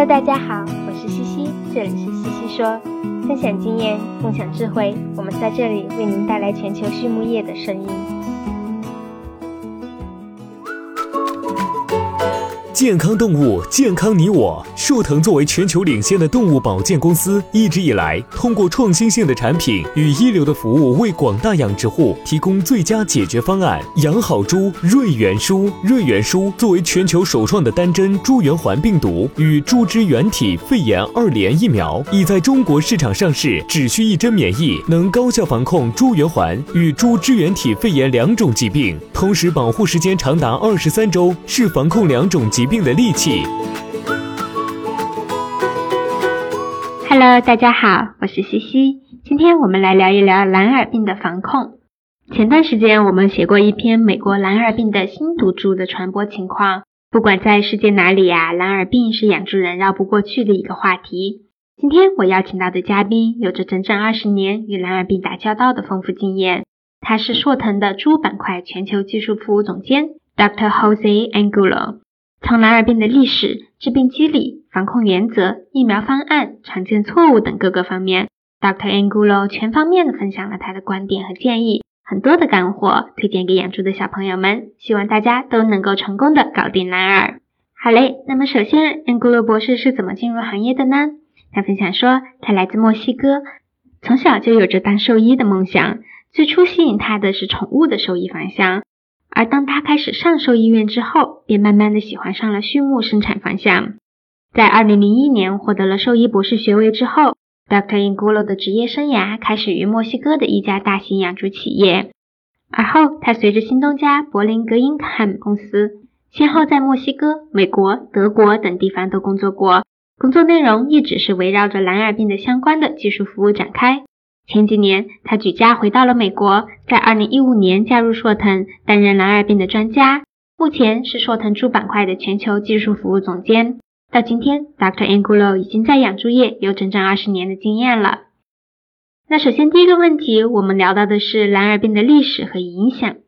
Hello，大家好，我是西西，这里是西西说，分享经验，共享智慧，我们在这里为您带来全球畜牧业的声音。健康动物，健康你我。树藤作为全球领先的动物保健公司，一直以来通过创新性的产品与一流的服务，为广大养殖户提供最佳解决方案。养好猪，瑞元舒。瑞元舒作为全球首创的单针猪圆环病毒与猪支原体肺炎二联疫苗，已在中国市场上市，只需一针免疫，能高效防控猪圆环与猪支原体肺炎两种疾病，同时保护时间长达二十三周，是防控两种疾。病的利器。Hello，大家好，我是西西。今天我们来聊一聊蓝耳病的防控。前段时间我们写过一篇美国蓝耳病的新毒株的传播情况。不管在世界哪里呀，蓝耳病是养猪人绕不过去的一个话题。今天我邀请到的嘉宾有着整整二十年与蓝耳病打交道的丰富经验，他是硕腾的猪板块全球技术服务总监 Dr. Jose Angulo。从蓝耳病的历史、致病机理、防控原则、疫苗方案、常见错误等各个方面，Dr. Angulo 全方面的分享了他的观点和建议，很多的干货推荐给养猪的小朋友们，希望大家都能够成功的搞定蓝耳。好嘞，那么首先，Angulo 博士是怎么进入行业的呢？他分享说，他来自墨西哥，从小就有着当兽医的梦想，最初吸引他的是宠物的兽医方向。而当他开始上兽医院之后，便慢慢的喜欢上了畜牧生产方向。在二零零一年获得了兽医博士学位之后，Dr. Ingulo 的职业生涯开始于墨西哥的一家大型养猪企业。而后，他随着新东家柏林格因汉公司，先后在墨西哥、美国、德国等地方都工作过，工作内容一直是围绕着蓝耳病的相关的技术服务展开。前几年，他举家回到了美国，在2015年加入硕腾，担任蓝耳病的专家。目前是硕腾猪板块的全球技术服务总监。到今天，Dr. Angulo 已经在养猪业有整整二十年的经验了。那首先第一个问题，我们聊到的是蓝耳病的历史和影响。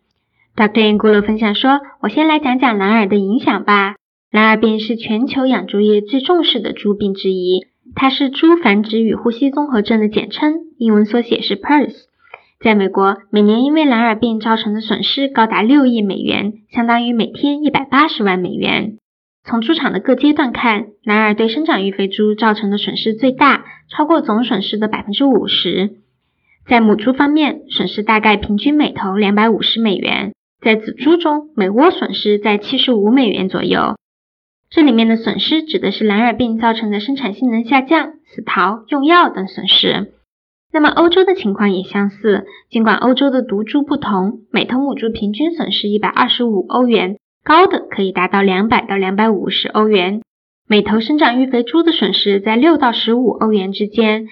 Dr. Angulo 分享说：“我先来讲讲蓝耳的影响吧。蓝耳病是全球养猪业最重视的猪病之一。”它是猪繁殖与呼吸综合症的简称，英文缩写是 PRRS。在美国，每年因为蓝耳病造成的损失高达六亿美元，相当于每天一百八十万美元。从猪场的各阶段看，蓝耳对生长育肥猪造成的损失最大，超过总损失的百分之五十。在母猪方面，损失大概平均每头两百五十美元；在仔猪中，每窝损失在七十五美元左右。这里面的损失指的是蓝耳病造成的生产性能下降、死逃、用药等损失。那么欧洲的情况也相似，尽管欧洲的毒株不同，每头母猪平均损失一百二十五欧元，高的可以达到两百到两百五十欧元。每头生长育肥猪的损失在六到十五欧元之间。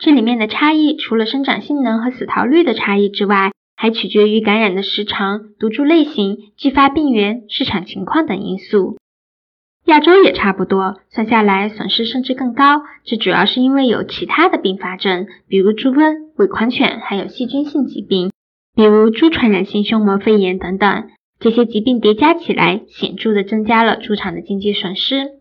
这里面的差异除了生长性能和死逃率的差异之外，还取决于感染的时长、毒株类型、继发病源、市场情况等因素。亚洲也差不多，算下来损失甚至更高。这主要是因为有其他的并发症，比如猪瘟、伪狂犬，还有细菌性疾病，比如猪传染性胸膜肺炎等等。这些疾病叠加起来，显著的增加了猪场的经济损失。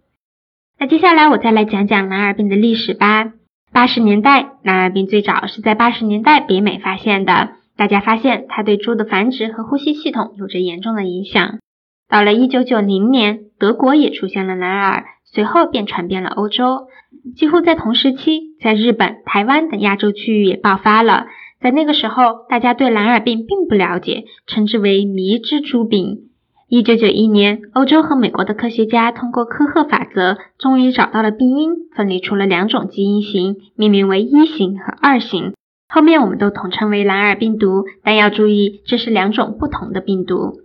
那接下来我再来讲讲蓝耳病的历史吧。八十年代，蓝耳病最早是在八十年代北美发现的，大家发现它对猪的繁殖和呼吸系统有着严重的影响。到了一九九零年，德国也出现了蓝耳，随后便传遍了欧洲。几乎在同时期，在日本、台湾等亚洲区域也爆发了。在那个时候，大家对蓝耳病并不了解，称之为迷之猪病。一九九一年，欧洲和美国的科学家通过科赫法则，终于找到了病因，分离出了两种基因型，命名为一型和二型。后面我们都统称为蓝耳病毒，但要注意，这是两种不同的病毒。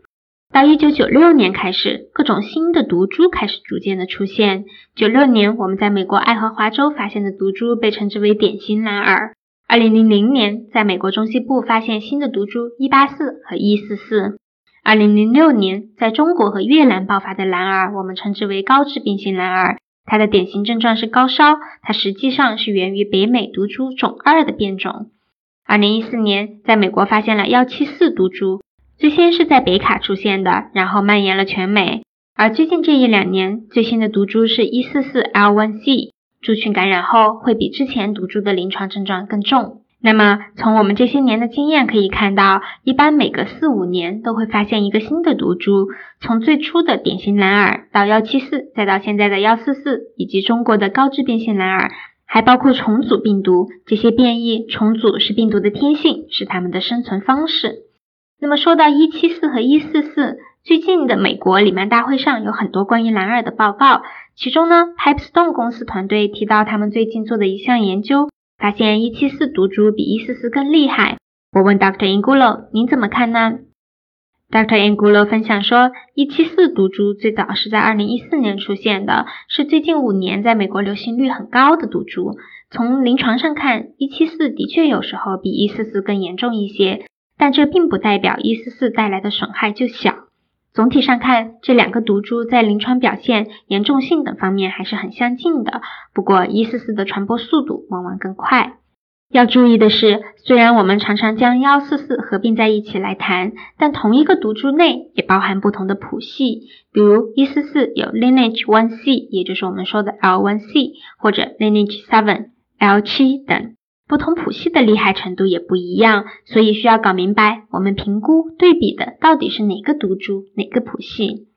到一九九六年开始，各种新的毒株开始逐渐的出现。九六年，我们在美国爱荷华州发现的毒株被称之为典型蓝耳。二零零零年，在美国中西部发现新的毒株一八四和一四四。二零零六年，在中国和越南爆发的蓝耳，我们称之为高致病性蓝耳。它的典型症状是高烧，它实际上是源于北美毒株种二的变种。二零一四年，在美国发现了幺七四毒株。最先是在北卡出现的，然后蔓延了全美。而最近这一两年，最新的毒株是 144L1C，猪群感染后会比之前毒株的临床症状更重。那么，从我们这些年的经验可以看到，一般每隔四五年都会发现一个新的毒株。从最初的典型蓝耳到幺七四，再到现在的幺四四，以及中国的高致变性蓝耳，还包括重组病毒。这些变异重组是病毒的天性，是它们的生存方式。那么说到一七四和一四四，最近的美国里曼大会上有很多关于蓝耳的报告，其中呢，Pipestone 公司团队提到他们最近做的一项研究。发现一七四毒株比一四四更厉害。我问 Dr. Angulo，您怎么看呢？Dr. Angulo 分享说，一七四毒株最早是在二零一四年出现的，是最近五年在美国流行率很高的毒株。从临床上看，一七四的确有时候比一四四更严重一些，但这并不代表一四四带来的损害就小。总体上看，这两个毒株在临床表现、严重性等方面还是很相近的。不过，一四四的传播速度往往更快。要注意的是，虽然我们常常将幺四四合并在一起来谈，但同一个毒株内也包含不同的谱系。比如，一四四有 lineage one C，也就是我们说的 L one C，或者 lineage seven L 七等。不同谱系的厉害程度也不一样，所以需要搞明白，我们评估对比的到底是哪个毒株、哪个谱系。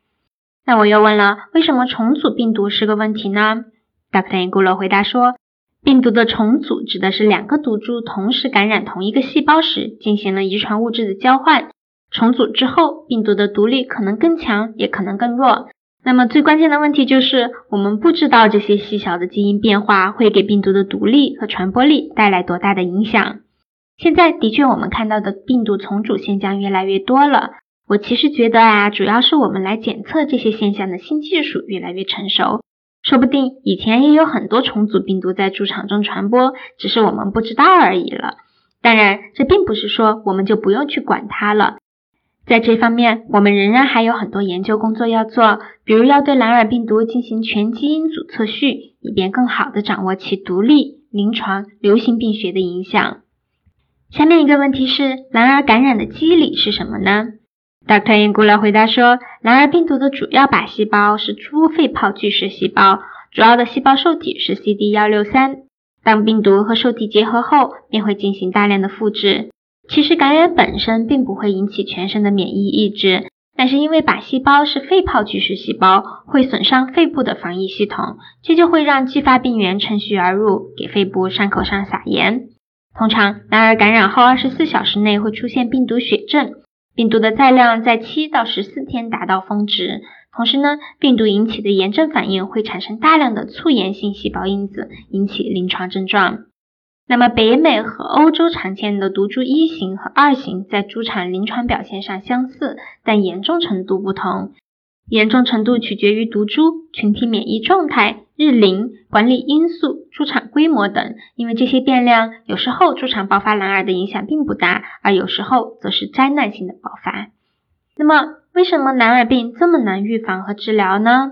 那我又问了，为什么重组病毒是个问题呢？Dr. Angulo 回答说，病毒的重组指的是两个毒株同时感染同一个细胞时，进行了遗传物质的交换，重组之后，病毒的毒力可能更强，也可能更弱。那么最关键的问题就是，我们不知道这些细小的基因变化会给病毒的毒力和传播力带来多大的影响。现在的确，我们看到的病毒重组现象越来越多了。我其实觉得啊，主要是我们来检测这些现象的新技术越来越成熟。说不定以前也有很多重组病毒在猪场中传播，只是我们不知道而已了。当然，这并不是说我们就不用去管它了。在这方面，我们仍然还有很多研究工作要做，比如要对蓝耳病毒进行全基因组测序，以便更好地掌握其独立、临床、流行病学的影响。下面一个问题是，蓝耳感染的机理是什么呢？Dr. a n g u l a 回答说，蓝耳病毒的主要靶细胞是猪肺泡巨噬细胞，主要的细胞受体是 CD163。当病毒和受体结合后，便会进行大量的复制。其实感染本身并不会引起全身的免疫抑制，但是因为靶细胞是肺泡巨噬细胞，会损伤肺部的防疫系统，这就会让继发病原趁虚而入，给肺部伤口上撒盐。通常，男儿感染后二十四小时内会出现病毒血症，病毒的载量在七到十四天达到峰值。同时呢，病毒引起的炎症反应会产生大量的促炎性细胞因子，引起临床症状。那么，北美和欧洲常见的毒株一型和二型在猪场临床表现上相似，但严重程度不同。严重程度取决于毒株、群体免疫状态、日龄、管理因素、猪场规模等。因为这些变量，有时候猪场爆发蓝耳的影响并不大，而有时候则是灾难性的爆发。那么，为什么蓝耳病这么难预防和治疗呢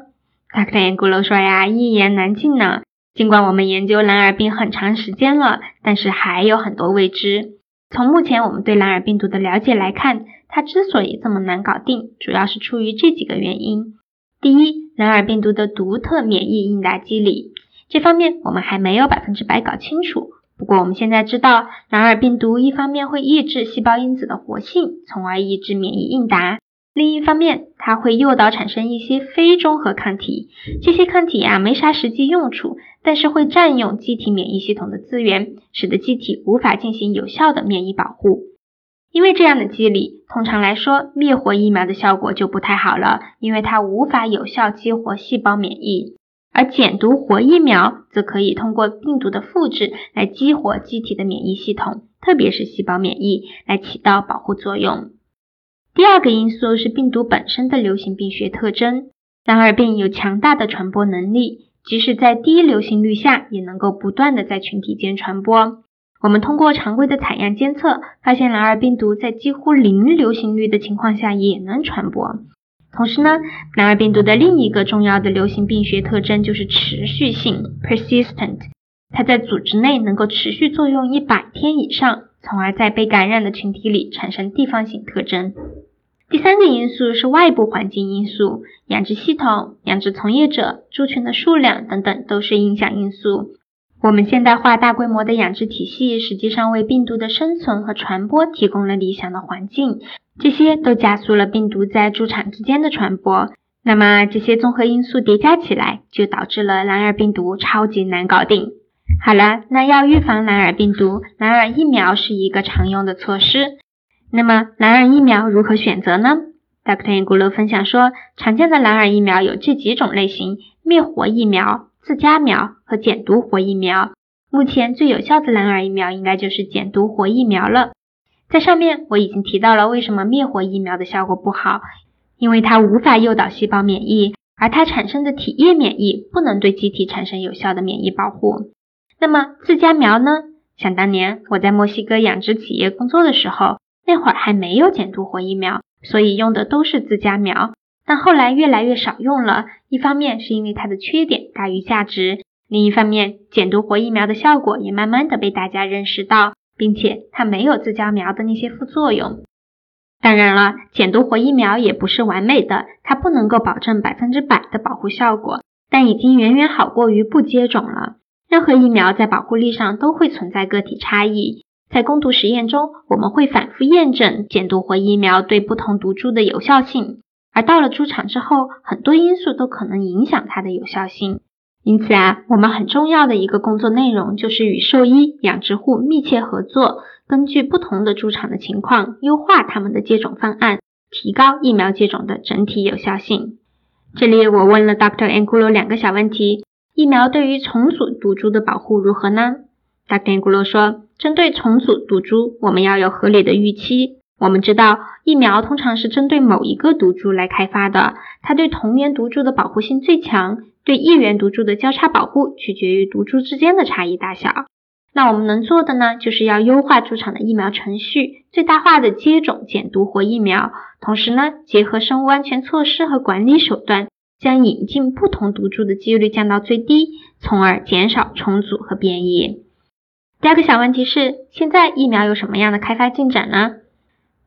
？Dr. Angulo 说呀，一言难尽呢。尽管我们研究蓝耳病很长时间了，但是还有很多未知。从目前我们对蓝耳病毒的了解来看，它之所以这么难搞定，主要是出于这几个原因。第一，蓝耳病毒的独特免疫应答机理，这方面我们还没有百分之百搞清楚。不过我们现在知道，蓝耳病毒一方面会抑制细胞因子的活性，从而抑制免疫应答。另一方面，它会诱导产生一些非中和抗体，这些抗体呀没啥实际用处，但是会占用机体免疫系统的资源，使得机体无法进行有效的免疫保护。因为这样的机理，通常来说，灭活疫苗的效果就不太好了，因为它无法有效激活细胞免疫，而减毒活疫苗则可以通过病毒的复制来激活机体的免疫系统，特别是细胞免疫，来起到保护作用。第二个因素是病毒本身的流行病学特征。蓝耳病有强大的传播能力，即使在低流行率下，也能够不断的在群体间传播。我们通过常规的采样监测，发现蓝耳病毒在几乎零流行率的情况下也能传播。同时呢，蓝耳病毒的另一个重要的流行病学特征就是持续性 （persistent），它在组织内能够持续作用一百天以上，从而在被感染的群体里产生地方性特征。第三个因素是外部环境因素，养殖系统、养殖从业者、猪群的数量等等都是影响因素。我们现代化大规模的养殖体系实际上为病毒的生存和传播提供了理想的环境，这些都加速了病毒在猪场之间的传播。那么这些综合因素叠加起来，就导致了蓝耳病毒超级难搞定。好了，那要预防蓝耳病毒，蓝耳疫苗是一个常用的措施。那么蓝耳疫苗如何选择呢？Dr. a n g u l o 分享说，常见的蓝耳疫苗有这几种类型：灭活疫苗、自家苗和减毒活疫苗。目前最有效的蓝耳疫苗应该就是减毒活疫苗了。在上面我已经提到了为什么灭活疫苗的效果不好，因为它无法诱导细胞免疫，而它产生的体液免疫不能对机体产生有效的免疫保护。那么自家苗呢？想当年我在墨西哥养殖企业工作的时候，那会儿还没有减毒活疫苗，所以用的都是自家苗。但后来越来越少用了，一方面是因为它的缺点大于价值，另一方面减毒活疫苗的效果也慢慢的被大家认识到，并且它没有自家苗的那些副作用。当然了，减毒活疫苗也不是完美的，它不能够保证百分之百的保护效果，但已经远远好过于不接种了。任何疫苗在保护力上都会存在个体差异，在攻毒实验中，我们会反复验证减毒活疫苗对不同毒株的有效性，而到了猪场之后，很多因素都可能影响它的有效性。因此啊，我们很重要的一个工作内容就是与兽医、养殖户密切合作，根据不同的猪场的情况，优化他们的接种方案，提高疫苗接种的整体有效性。这里我问了 Doctor Angulo 两个小问题。疫苗对于重组毒株的保护如何呢 Doctor Angulo 说，针对重组毒株，我们要有合理的预期。我们知道，疫苗通常是针对某一个毒株来开发的，它对同源毒株的保护性最强，对异源毒株的交叉保护取决于毒株之间的差异大小。那我们能做的呢，就是要优化猪场的疫苗程序，最大化的接种减毒活疫苗，同时呢，结合生物安全措施和管理手段。将引进不同毒株的几率降到最低，从而减少重组和变异。第二个小问题是，现在疫苗有什么样的开发进展呢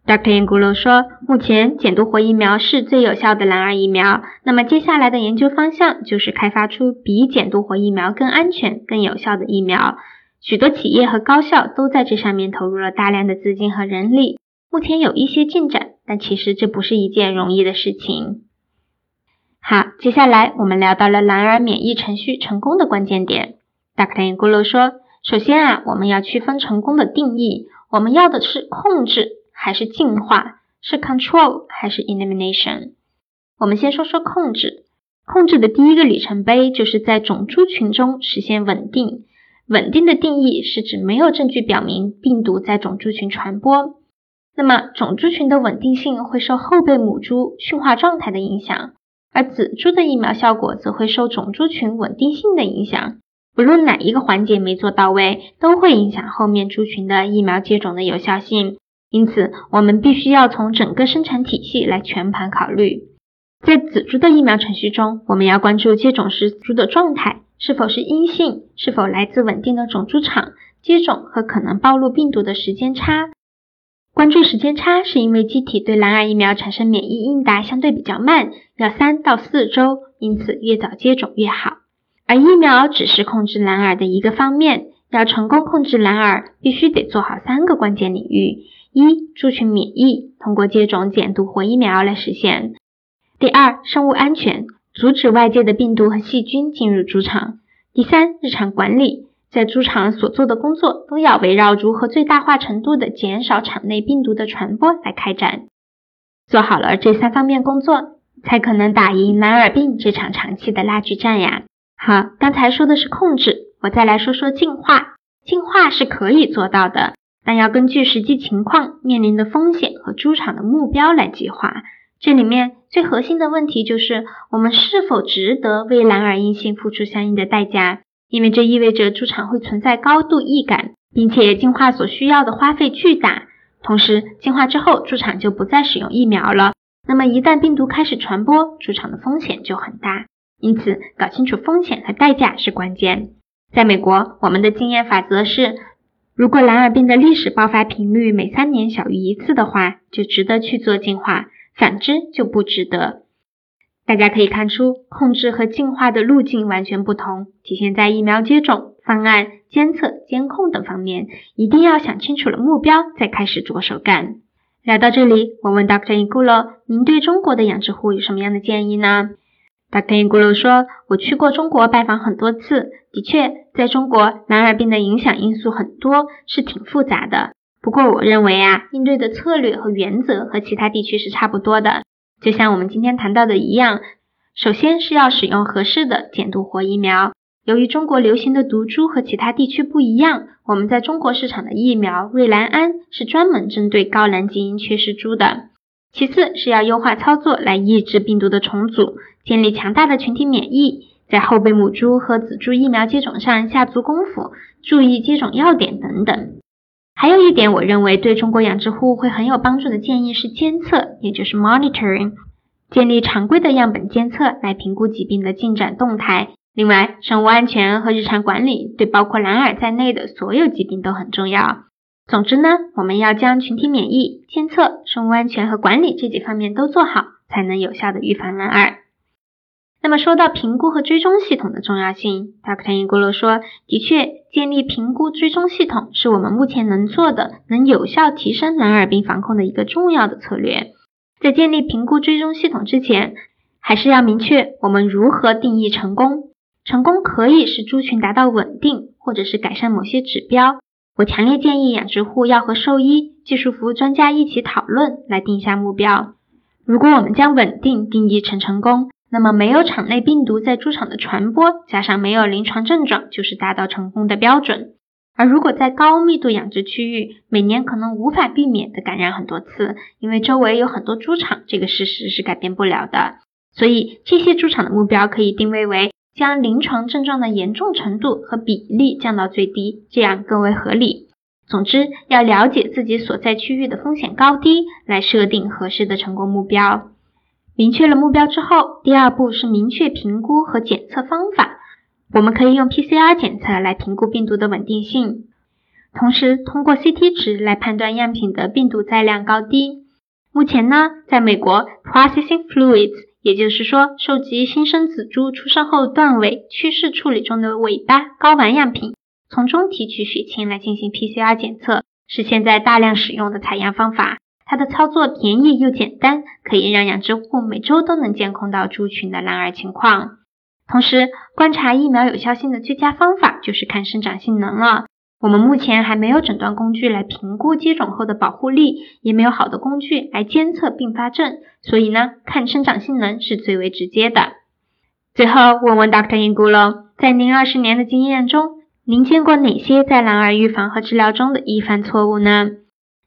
？Dr. Angulo 说，目前减毒活疫苗是最有效的蓝耳疫苗。那么接下来的研究方向就是开发出比减毒活疫苗更安全、更有效的疫苗。许多企业和高校都在这上面投入了大量的资金和人力。目前有一些进展，但其实这不是一件容易的事情。好，接下来我们聊到了蓝耳免疫程序成功的关键点。Dr. Angulo 说，首先啊，我们要区分成功的定义，我们要的是控制还是进化，是 control 还是 elimination。我们先说说控制，控制的第一个里程碑就是在种猪群中实现稳定。稳定的定义是指没有证据表明病毒在种猪群传播。那么种猪群的稳定性会受后备母猪驯化状态的影响。而仔猪的疫苗效果则会受种猪群稳定性的影响，不论哪一个环节没做到位，都会影响后面猪群的疫苗接种的有效性。因此，我们必须要从整个生产体系来全盘考虑。在仔猪的疫苗程序中，我们要关注接种时猪的状态是否是阴性，是否来自稳定的种猪场，接种和可能暴露病毒的时间差。关注时间差，是因为机体对蓝耳疫苗产生免疫应答相对比较慢，要三到四周，因此越早接种越好。而疫苗只是控制蓝耳的一个方面，要成功控制蓝耳，必须得做好三个关键领域：一、猪群免疫，通过接种减毒活疫苗来实现；第二，生物安全，阻止外界的病毒和细菌进入猪场；第三，日常管理。在猪场所做的工作都要围绕如何最大化程度的减少场内病毒的传播来开展。做好了这三方面工作，才可能打赢蓝耳病这场长期的拉锯战呀。好，刚才说的是控制，我再来说说进化。进化是可以做到的，但要根据实际情况、面临的风险和猪场的目标来计划。这里面最核心的问题就是，我们是否值得为蓝耳阴性付出相应的代价？因为这意味着猪场会存在高度易感，并且进化所需要的花费巨大。同时，进化之后，猪场就不再使用疫苗了。那么，一旦病毒开始传播，猪场的风险就很大。因此，搞清楚风险和代价是关键。在美国，我们的经验法则是：如果蓝耳病的历史爆发频率每三年小于一次的话，就值得去做进化；反之就不值得。大家可以看出，控制和进化的路径完全不同，体现在疫苗接种方案、监测、监控等方面。一定要想清楚了目标，再开始着手干。聊到这里，我问 Dr. i n g u l o 您对中国的养殖户有什么样的建议呢？Dr. i n g u l o 说：“我去过中国拜访很多次，的确，在中国蓝耳病的影响因素很多，是挺复杂的。不过，我认为啊，应对的策略和原则和其他地区是差不多的。”就像我们今天谈到的一样，首先是要使用合适的减毒活疫苗。由于中国流行的毒株和其他地区不一样，我们在中国市场的疫苗瑞兰安是专门针对高蓝基因缺失株的。其次是要优化操作来抑制病毒的重组，建立强大的群体免疫，在后备母猪和仔猪疫苗接种上下足功夫，注意接种要点等等。还有一点，我认为对中国养殖户会很有帮助的建议是监测，也就是 monitoring，建立常规的样本监测来评估疾病的进展动态。另外，生物安全和日常管理对包括蓝耳在内的所有疾病都很重要。总之呢，我们要将群体免疫、监测、生物安全和管理这几方面都做好，才能有效的预防蓝耳。那么说到评估和追踪系统的重要性，Dr. 伊古罗说，的确，建立评估追踪系统是我们目前能做的、能有效提升蓝耳病防控的一个重要的策略。在建立评估追踪系统之前，还是要明确我们如何定义成功。成功可以是猪群达到稳定，或者是改善某些指标。我强烈建议养殖户要和兽医、技术服务专家一起讨论，来定下目标。如果我们将稳定定义成成功，那么，没有场内病毒在猪场的传播，加上没有临床症状，就是达到成功的标准。而如果在高密度养殖区域，每年可能无法避免的感染很多次，因为周围有很多猪场，这个事实是改变不了的。所以，这些猪场的目标可以定位为将临床症状的严重程度和比例降到最低，这样更为合理。总之，要了解自己所在区域的风险高低，来设定合适的成功目标。明确了目标之后，第二步是明确评估和检测方法。我们可以用 PCR 检测来评估病毒的稳定性，同时通过 CT 值来判断样品的病毒载量高低。目前呢，在美国，processing fluids，也就是说收集新生仔猪出生后断尾去世处理中的尾巴睾丸样品，从中提取血清来进行 PCR 检测，是现在大量使用的采样方法。它的操作便宜又简单，可以让养殖户每周都能监控到猪群的蓝耳情况。同时，观察疫苗有效性的最佳方法就是看生长性能了。我们目前还没有诊断工具来评估接种后的保护力，也没有好的工具来监测并发症，所以呢，看生长性能是最为直接的。最后，问问 Dr. Ingulo，在您二十年的经验中，您见过哪些在蓝耳预防和治疗中的易犯错误呢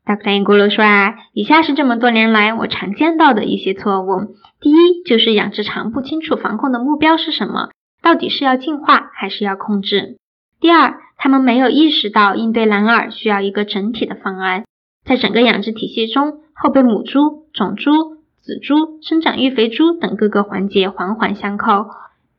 ？Dr. n g u l o 说啊，以下是这么多年来我常见到的一些错误。第一，就是养殖场不清楚防控的目标是什么，到底是要进化还是要控制。第二，他们没有意识到应对蓝耳需要一个整体的方案，在整个养殖体系中，后备母猪、种猪、仔猪、生长育肥猪等各个环节环环相扣。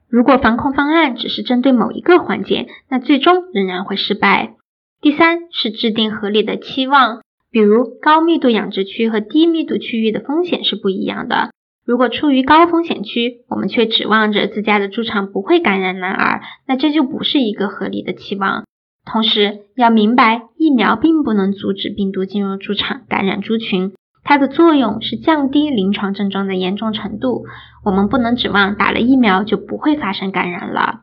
如果防控方案只是针对某一个环节，那最终仍然会失败。第三，是制定合理的期望。比如高密度养殖区和低密度区域的风险是不一样的。如果处于高风险区，我们却指望着自家的猪场不会感染蓝耳，那这就不是一个合理的期望。同时要明白，疫苗并不能阻止病毒进入猪场感染猪群，它的作用是降低临床症状的严重程度。我们不能指望打了疫苗就不会发生感染了。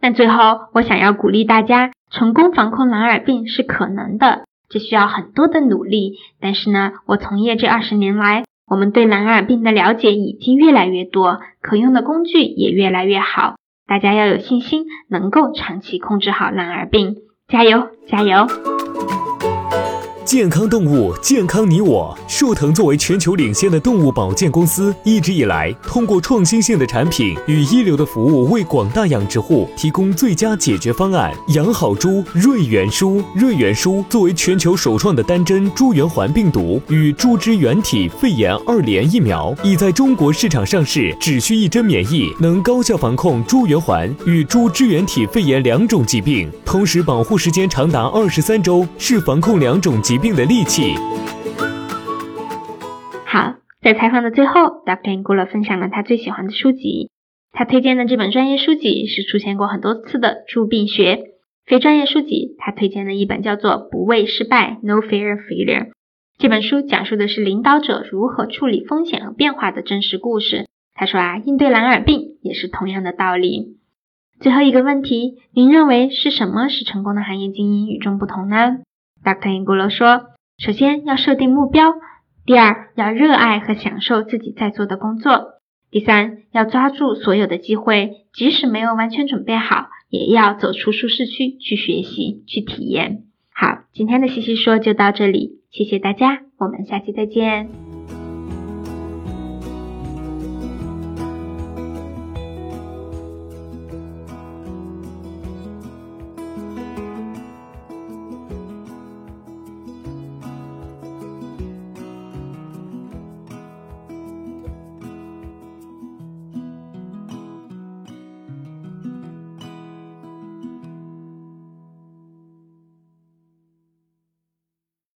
但最后，我想要鼓励大家，成功防控蓝耳病是可能的。这需要很多的努力，但是呢，我从业这二十年来，我们对蓝耳病的了解已经越来越多，可用的工具也越来越好。大家要有信心，能够长期控制好蓝耳病，加油，加油！健康动物，健康你我。树腾作为全球领先的动物保健公司，一直以来通过创新性的产品与一流的服务，为广大养殖户提供最佳解决方案。养好猪，瑞元舒。瑞元舒作为全球首创的单针猪源环病毒与猪支原体肺炎二联疫苗，已在中国市场上市，只需一针免疫，能高效防控猪源环与猪支原体肺炎两种疾病，同时保护时间长达二十三周，是防控两种疾。疾病的利器。好，在采访的最后，Dr. Angula 分享了他最喜欢的书籍。他推荐的这本专业书籍是出现过很多次的《著病学》。非专业书籍，他推荐的一本叫做《不畏失败》（No Fear of Failure）。这本书讲述的是领导者如何处理风险和变化的真实故事。他说啊，应对蓝耳病也是同样的道理。最后一个问题，您认为是什么使成功的行业精英与众不同呢？Dr. Angulo 说，首先要设定目标，第二要热爱和享受自己在做的工作，第三要抓住所有的机会，即使没有完全准备好，也要走出舒适区去学习去体验。好，今天的西西说就到这里，谢谢大家，我们下期再见。